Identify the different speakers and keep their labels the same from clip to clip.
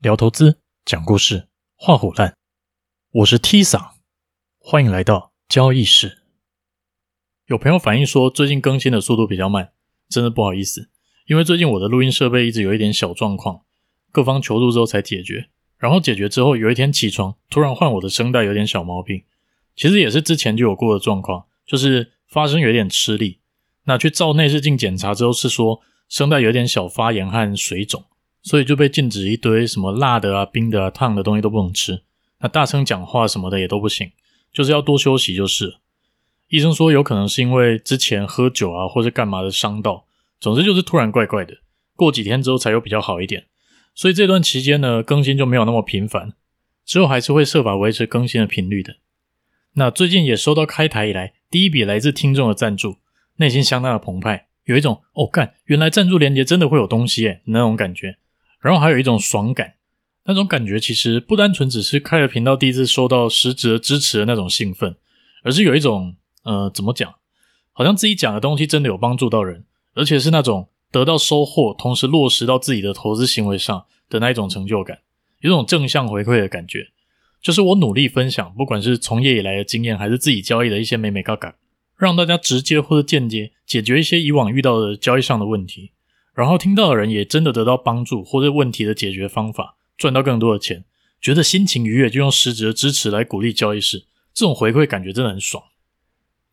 Speaker 1: 聊投资，讲故事，画虎烂。我是 T 桑，欢迎来到交易室。有朋友反映说，最近更新的速度比较慢，真的不好意思，因为最近我的录音设备一直有一点小状况，各方求助之后才解决。然后解决之后，有一天起床，突然换我的声带有点小毛病，其实也是之前就有过的状况，就是发声有点吃力。那去照内视镜检查之后，是说声带有点小发炎和水肿。所以就被禁止一堆什么辣的啊、冰的啊、烫的东西都不能吃。那大声讲话什么的也都不行，就是要多休息就是。医生说有可能是因为之前喝酒啊，或是干嘛的伤到。总之就是突然怪怪的，过几天之后才有比较好一点。所以这段期间呢，更新就没有那么频繁。之后还是会设法维持更新的频率的。那最近也收到开台以来第一笔来自听众的赞助，内心相当的澎湃，有一种哦干，原来赞助连接真的会有东西诶那种感觉。然后还有一种爽感，那种感觉其实不单纯只是开了频道第一次收到实质的支持的那种兴奋，而是有一种呃，怎么讲，好像自己讲的东西真的有帮助到人，而且是那种得到收获，同时落实到自己的投资行为上的那一种成就感，有种正向回馈的感觉。就是我努力分享，不管是从业以来的经验，还是自己交易的一些美美嘎嘎，让大家直接或者间接解决一些以往遇到的交易上的问题。然后听到的人也真的得到帮助，或者问题的解决方法，赚到更多的钱，觉得心情愉悦，就用实质的支持来鼓励交易室，这种回馈感觉真的很爽。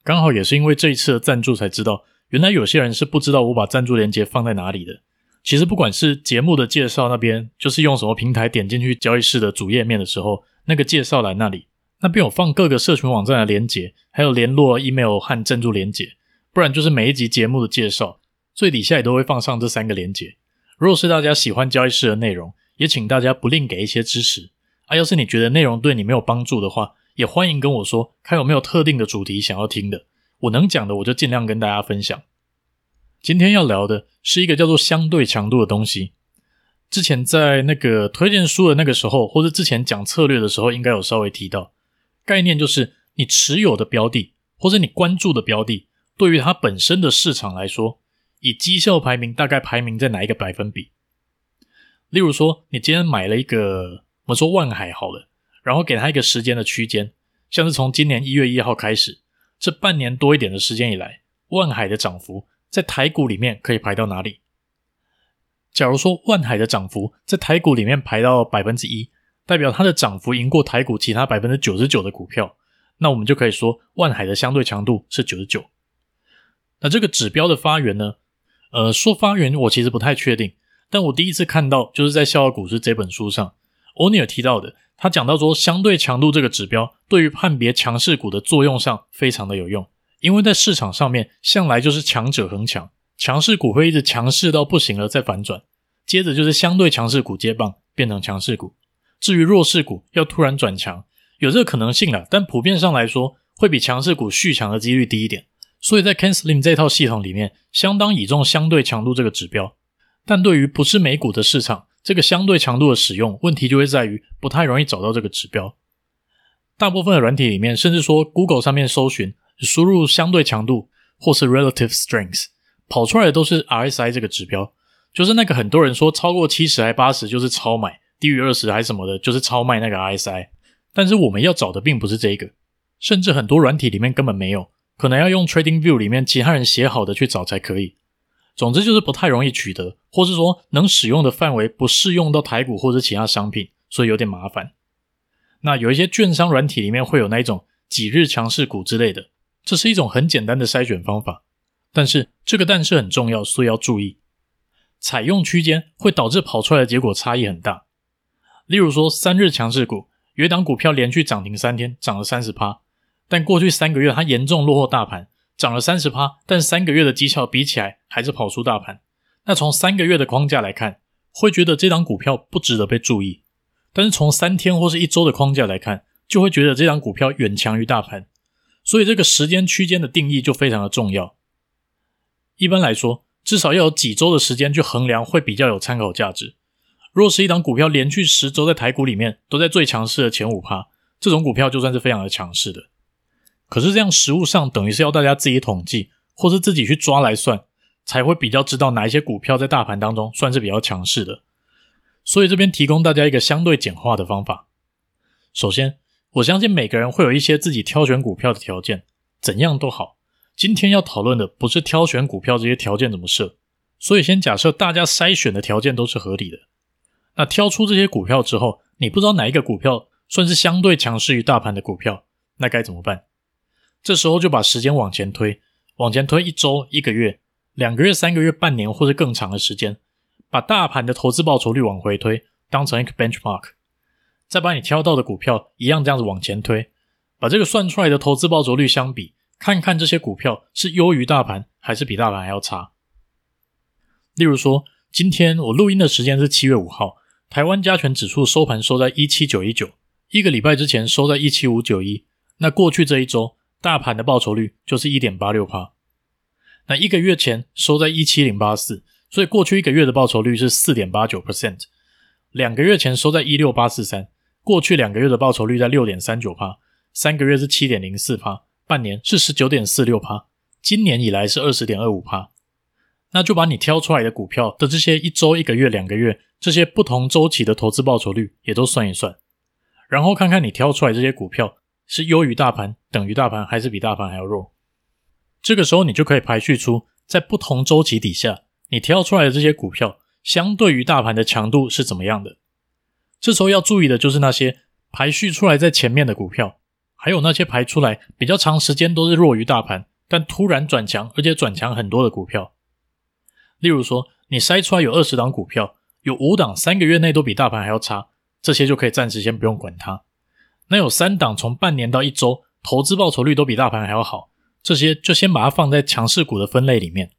Speaker 1: 刚好也是因为这一次的赞助，才知道原来有些人是不知道我把赞助链接放在哪里的。其实不管是节目的介绍那边，就是用什么平台点进去交易室的主页面的时候，那个介绍栏那里，那边有放各个社群网站的链接，还有联络 email 和赞助链接，不然就是每一集节目的介绍。最底下也都会放上这三个连结。如果是大家喜欢交易室的内容，也请大家不吝给一些支持。啊，要是你觉得内容对你没有帮助的话，也欢迎跟我说，看有没有特定的主题想要听的，我能讲的我就尽量跟大家分享。今天要聊的是一个叫做相对强度的东西。之前在那个推荐书的那个时候，或者之前讲策略的时候，应该有稍微提到。概念就是你持有的标的，或者你关注的标的，对于它本身的市场来说。以绩效排名大概排名在哪一个百分比？例如说，你今天买了一个，我们说万海好了，然后给它一个时间的区间，像是从今年一月一号开始，这半年多一点的时间以来，万海的涨幅在台股里面可以排到哪里？假如说万海的涨幅在台股里面排到百分之一，代表它的涨幅赢过台股其他百分之九十九的股票，那我们就可以说万海的相对强度是九十九。那这个指标的发源呢？呃，说发源我其实不太确定，但我第一次看到就是在《笑傲股市》这本书上，欧尼尔提到的，他讲到说，相对强度这个指标对于判别强势股的作用上非常的有用，因为在市场上面向来就是强者恒强，强势股会一直强势到不行了再反转，接着就是相对强势股接棒变成强势股，至于弱势股要突然转强，有这个可能性啦，但普遍上来说会比强势股续强的几率低一点。所以在 Ken Slim 这套系统里面，相当倚重相对强度这个指标。但对于不是美股的市场，这个相对强度的使用问题就会在于不太容易找到这个指标。大部分的软体里面，甚至说 Google 上面搜寻，输入相对强度或是 Relative Strength，跑出来的都是 RSI 这个指标，就是那个很多人说超过七十还八十就是超买，低于二十还什么的，就是超卖那个 RSI。但是我们要找的并不是这个，甚至很多软体里面根本没有。可能要用 Trading View 里面其他人写好的去找才可以。总之就是不太容易取得，或是说能使用的范围不适用到台股或者其他商品，所以有点麻烦。那有一些券商软体里面会有那一种几日强势股之类的，这是一种很简单的筛选方法。但是这个但是很重要，所以要注意，采用区间会导致跑出来的结果差异很大。例如说三日强势股，有一档股票连续涨停三天，涨了三十趴。但过去三个月，它严重落后大盘，涨了三十趴，但三个月的绩效比起来还是跑输大盘。那从三个月的框架来看，会觉得这档股票不值得被注意；但是从三天或是一周的框架来看，就会觉得这档股票远强于大盘。所以这个时间区间的定义就非常的重要。一般来说，至少要有几周的时间去衡量，会比较有参考价值。若是一档股票连续十周在台股里面都在最强势的前五趴，这种股票就算是非常的强势的。可是这样实物上等于是要大家自己统计，或是自己去抓来算，才会比较知道哪一些股票在大盘当中算是比较强势的。所以这边提供大家一个相对简化的方法。首先，我相信每个人会有一些自己挑选股票的条件，怎样都好。今天要讨论的不是挑选股票这些条件怎么设，所以先假设大家筛选的条件都是合理的。那挑出这些股票之后，你不知道哪一个股票算是相对强势于大盘的股票，那该怎么办？这时候就把时间往前推，往前推一周、一个月、两个月、三个月、半年或者更长的时间，把大盘的投资报酬率往回推，当成一个 benchmark，再把你挑到的股票一样这样子往前推，把这个算出来的投资报酬率相比，看看这些股票是优于大盘还是比大盘还要差。例如说，今天我录音的时间是七月五号，台湾加权指数收盘收在一七九一九，一个礼拜之前收在一七五九一，那过去这一周。大盘的报酬率就是一点八六趴，那一个月前收在一七零八四，所以过去一个月的报酬率是四点八九 percent。两个月前收在一六八四三，过去两个月的报酬率在六点三九趴，三个月是七点零四趴，半年是十九点四六趴，今年以来是二十点二五趴。那就把你挑出来的股票的这些一周、一个月、两个月这些不同周期的投资报酬率也都算一算，然后看看你挑出来这些股票。是优于大盘、等于大盘，还是比大盘还要弱？这个时候，你就可以排序出在不同周期底下，你挑出来的这些股票相对于大盘的强度是怎么样的。这时候要注意的就是那些排序出来在前面的股票，还有那些排出来比较长时间都是弱于大盘，但突然转强，而且转强很多的股票。例如说，你筛出来有二十档股票，有五档三个月内都比大盘还要差，这些就可以暂时先不用管它。那有三档从半年到一周投资报酬率都比大盘还要好，这些就先把它放在强势股的分类里面。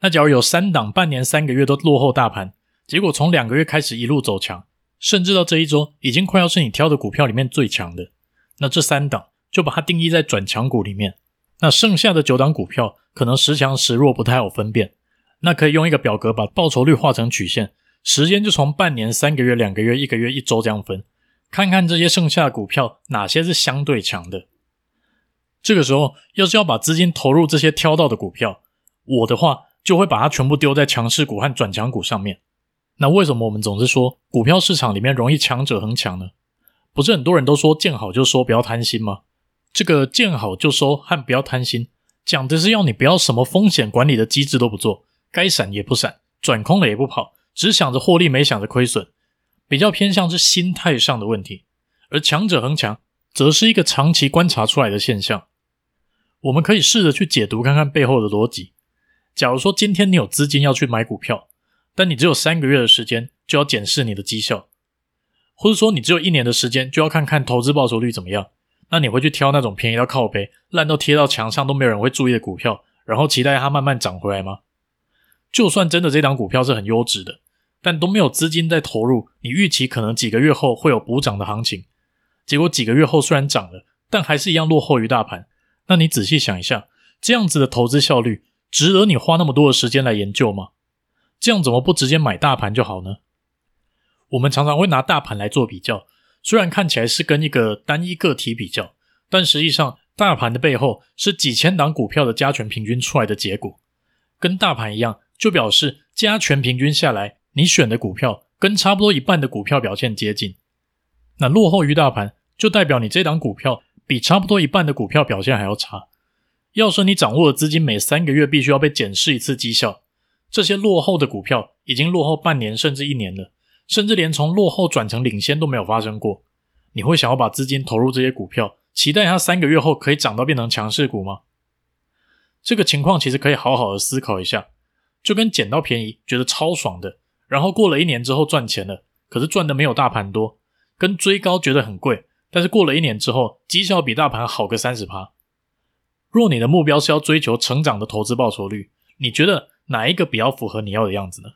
Speaker 1: 那假如有三档半年三个月都落后大盘，结果从两个月开始一路走强，甚至到这一周已经快要是你挑的股票里面最强的，那这三档就把它定义在转强股里面。那剩下的九档股票可能时强时弱不太好分辨，那可以用一个表格把报酬率画成曲线，时间就从半年、三个月、两个月、一个月、一周这样分。看看这些剩下的股票哪些是相对强的。这个时候，要是要把资金投入这些挑到的股票，我的话就会把它全部丢在强势股和转强股上面。那为什么我们总是说股票市场里面容易强者恒强呢？不是很多人都说见好就收，不要贪心吗？这个见好就收和不要贪心，讲的是要你不要什么风险管理的机制都不做，该闪也不闪，转空了也不跑，只想着获利，没想着亏损。比较偏向是心态上的问题，而强者恒强则是一个长期观察出来的现象。我们可以试着去解读看看背后的逻辑。假如说今天你有资金要去买股票，但你只有三个月的时间就要检视你的绩效，或者说你只有一年的时间就要看看投资报酬率怎么样，那你会去挑那种便宜到靠背、烂到贴到墙上都没有人会注意的股票，然后期待它慢慢涨回来吗？就算真的这档股票是很优质的。但都没有资金在投入，你预期可能几个月后会有补涨的行情，结果几个月后虽然涨了，但还是一样落后于大盘。那你仔细想一下，这样子的投资效率值得你花那么多的时间来研究吗？这样怎么不直接买大盘就好呢？我们常常会拿大盘来做比较，虽然看起来是跟一个单一个体比较，但实际上大盘的背后是几千档股票的加权平均出来的结果，跟大盘一样，就表示加权平均下来。你选的股票跟差不多一半的股票表现接近，那落后于大盘，就代表你这档股票比差不多一半的股票表现还要差。要说你掌握的资金每三个月必须要被检视一次绩效，这些落后的股票已经落后半年甚至一年了，甚至连从落后转成领先都没有发生过。你会想要把资金投入这些股票，期待它三个月后可以涨到变成强势股吗？这个情况其实可以好好的思考一下，就跟捡到便宜觉得超爽的。然后过了一年之后赚钱了，可是赚的没有大盘多，跟追高觉得很贵，但是过了一年之后绩效比大盘好个三十趴。若你的目标是要追求成长的投资报酬率，你觉得哪一个比较符合你要的样子呢？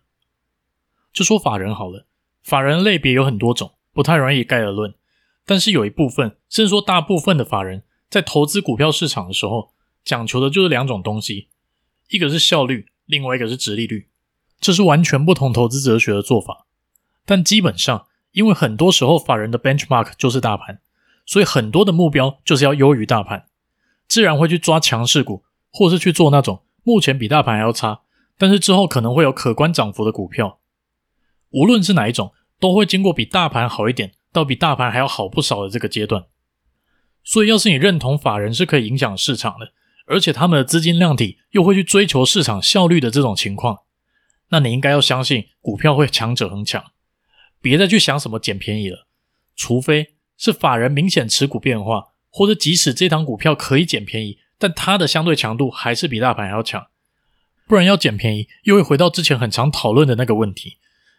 Speaker 1: 就说法人好了，法人类别有很多种，不太容易概而论，但是有一部分，甚至说大部分的法人在投资股票市场的时候，讲求的就是两种东西，一个是效率，另外一个是殖利率。这是完全不同投资哲学的做法，但基本上，因为很多时候法人的 benchmark 就是大盘，所以很多的目标就是要优于大盘，自然会去抓强势股，或是去做那种目前比大盘还要差，但是之后可能会有可观涨幅的股票。无论是哪一种，都会经过比大盘好一点到比大盘还要好不少的这个阶段。所以，要是你认同法人是可以影响市场的，而且他们的资金量体又会去追求市场效率的这种情况，那你应该要相信股票会强者恒强，别再去想什么捡便宜了。除非是法人明显持股变化，或者即使这档股票可以捡便宜，但它的相对强度还是比大盘还要强，不然要捡便宜又会回到之前很常讨论的那个问题：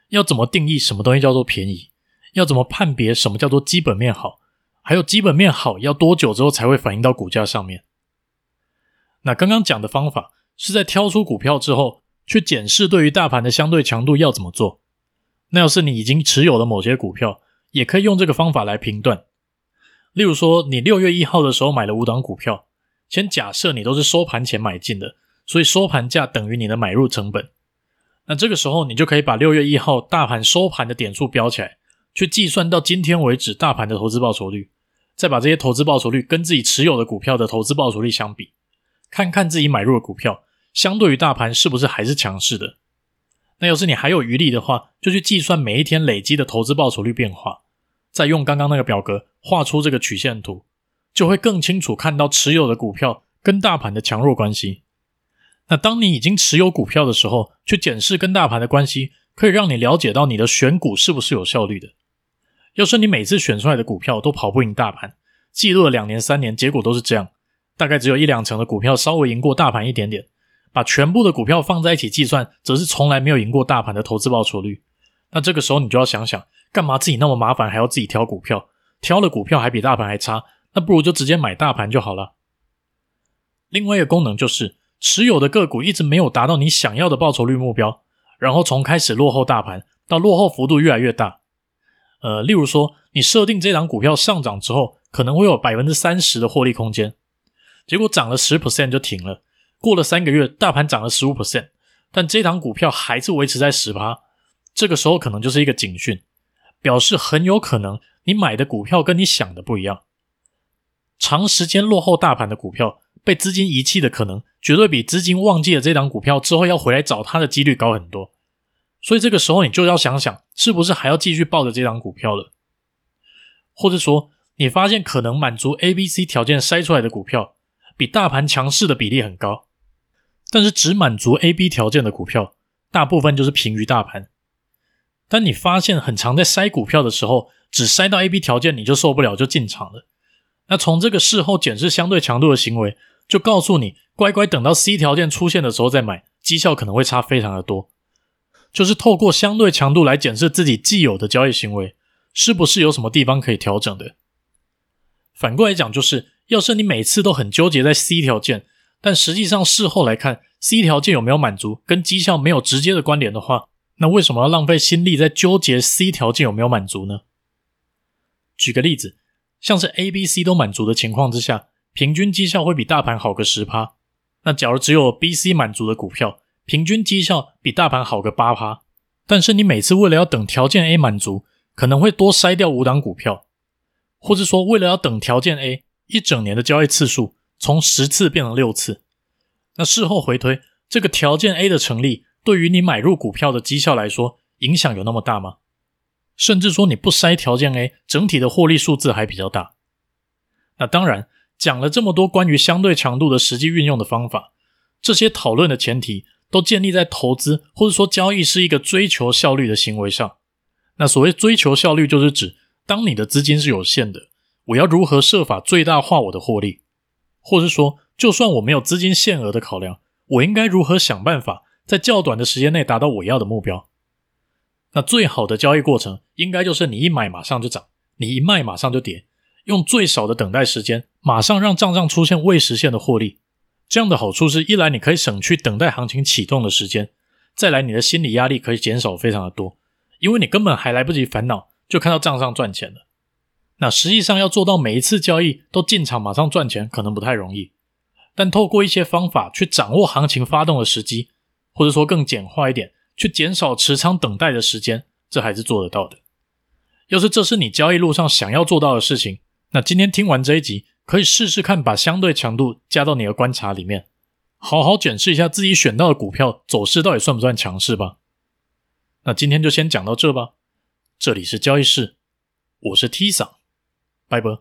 Speaker 1: 要怎么定义什么东西叫做便宜？要怎么判别什么叫做基本面好？还有基本面好要多久之后才会反映到股价上面？那刚刚讲的方法是在挑出股票之后去检视对于大盘的相对强度要怎么做。那要是你已经持有了某些股票，也可以用这个方法来评断。例如说，你六月一号的时候买了五档股票，先假设你都是收盘前买进的，所以收盘价等于你的买入成本。那这个时候你就可以把六月一号大盘收盘的点数标起来，去计算到今天为止大盘的投资报酬率。再把这些投资报酬率跟自己持有的股票的投资报酬率相比，看看自己买入的股票相对于大盘是不是还是强势的。那要是你还有余力的话，就去计算每一天累积的投资报酬率变化，再用刚刚那个表格画出这个曲线图，就会更清楚看到持有的股票跟大盘的强弱关系。那当你已经持有股票的时候，去检视跟大盘的关系，可以让你了解到你的选股是不是有效率的。要是你每次选出来的股票都跑不赢大盘，记录了两年三年，结果都是这样，大概只有一两成的股票稍微赢过大盘一点点，把全部的股票放在一起计算，则是从来没有赢过大盘的投资报酬率。那这个时候你就要想想，干嘛自己那么麻烦，还要自己挑股票，挑了股票还比大盘还差，那不如就直接买大盘就好了。另外一个功能就是，持有的个股一直没有达到你想要的报酬率目标，然后从开始落后大盘到落后幅度越来越大。呃，例如说，你设定这档股票上涨之后，可能会有百分之三十的获利空间，结果涨了十 percent 就停了。过了三个月，大盘涨了十五 percent，但这档股票还是维持在十趴。这个时候可能就是一个警讯，表示很有可能你买的股票跟你想的不一样。长时间落后大盘的股票，被资金遗弃的可能，绝对比资金忘记了这档股票之后要回来找它的几率高很多。所以这个时候你就要想想，是不是还要继续抱着这张股票了？或者说，你发现可能满足 A、B、C 条件筛出来的股票，比大盘强势的比例很高，但是只满足 A、B 条件的股票，大部分就是平于大盘。当你发现很常在筛股票的时候，只筛到 A、B 条件你就受不了就进场了，那从这个事后检视相对强度的行为，就告诉你，乖乖等到 C 条件出现的时候再买，绩效可能会差非常的多。就是透过相对强度来检视自己既有的交易行为，是不是有什么地方可以调整的。反过来讲，就是要是你每次都很纠结在 C 条件，但实际上事后来看 C 条件有没有满足，跟绩效没有直接的关联的话，那为什么要浪费心力在纠结 C 条件有没有满足呢？举个例子，像是 A、B、C 都满足的情况之下，平均绩效会比大盘好个十趴。那假如只有 B、C 满足的股票，平均绩效比大盘好个八趴，但是你每次为了要等条件 A 满足，可能会多筛掉五档股票，或者说为了要等条件 A，一整年的交易次数从十次变成六次。那事后回推，这个条件 A 的成立，对于你买入股票的绩效来说，影响有那么大吗？甚至说你不筛条件 A，整体的获利数字还比较大。那当然，讲了这么多关于相对强度的实际运用的方法，这些讨论的前提，都建立在投资或者说交易是一个追求效率的行为上。那所谓追求效率，就是指当你的资金是有限的，我要如何设法最大化我的获利，或是说，就算我没有资金限额的考量，我应该如何想办法在较短的时间内达到我要的目标？那最好的交易过程，应该就是你一买马上就涨，你一卖马上就跌，用最少的等待时间，马上让账上出现未实现的获利。这样的好处是一来你可以省去等待行情启动的时间，再来你的心理压力可以减少非常的多，因为你根本还来不及烦恼，就看到账上赚钱了。那实际上要做到每一次交易都进场马上赚钱，可能不太容易，但透过一些方法去掌握行情发动的时机，或者说更简化一点，去减少持仓等待的时间，这还是做得到的。要是这是你交易路上想要做到的事情，那今天听完这一集。可以试试看，把相对强度加到你的观察里面，好好检视一下自己选到的股票走势到底算不算强势吧。那今天就先讲到这吧。这里是交易室，我是 T 桑，拜拜。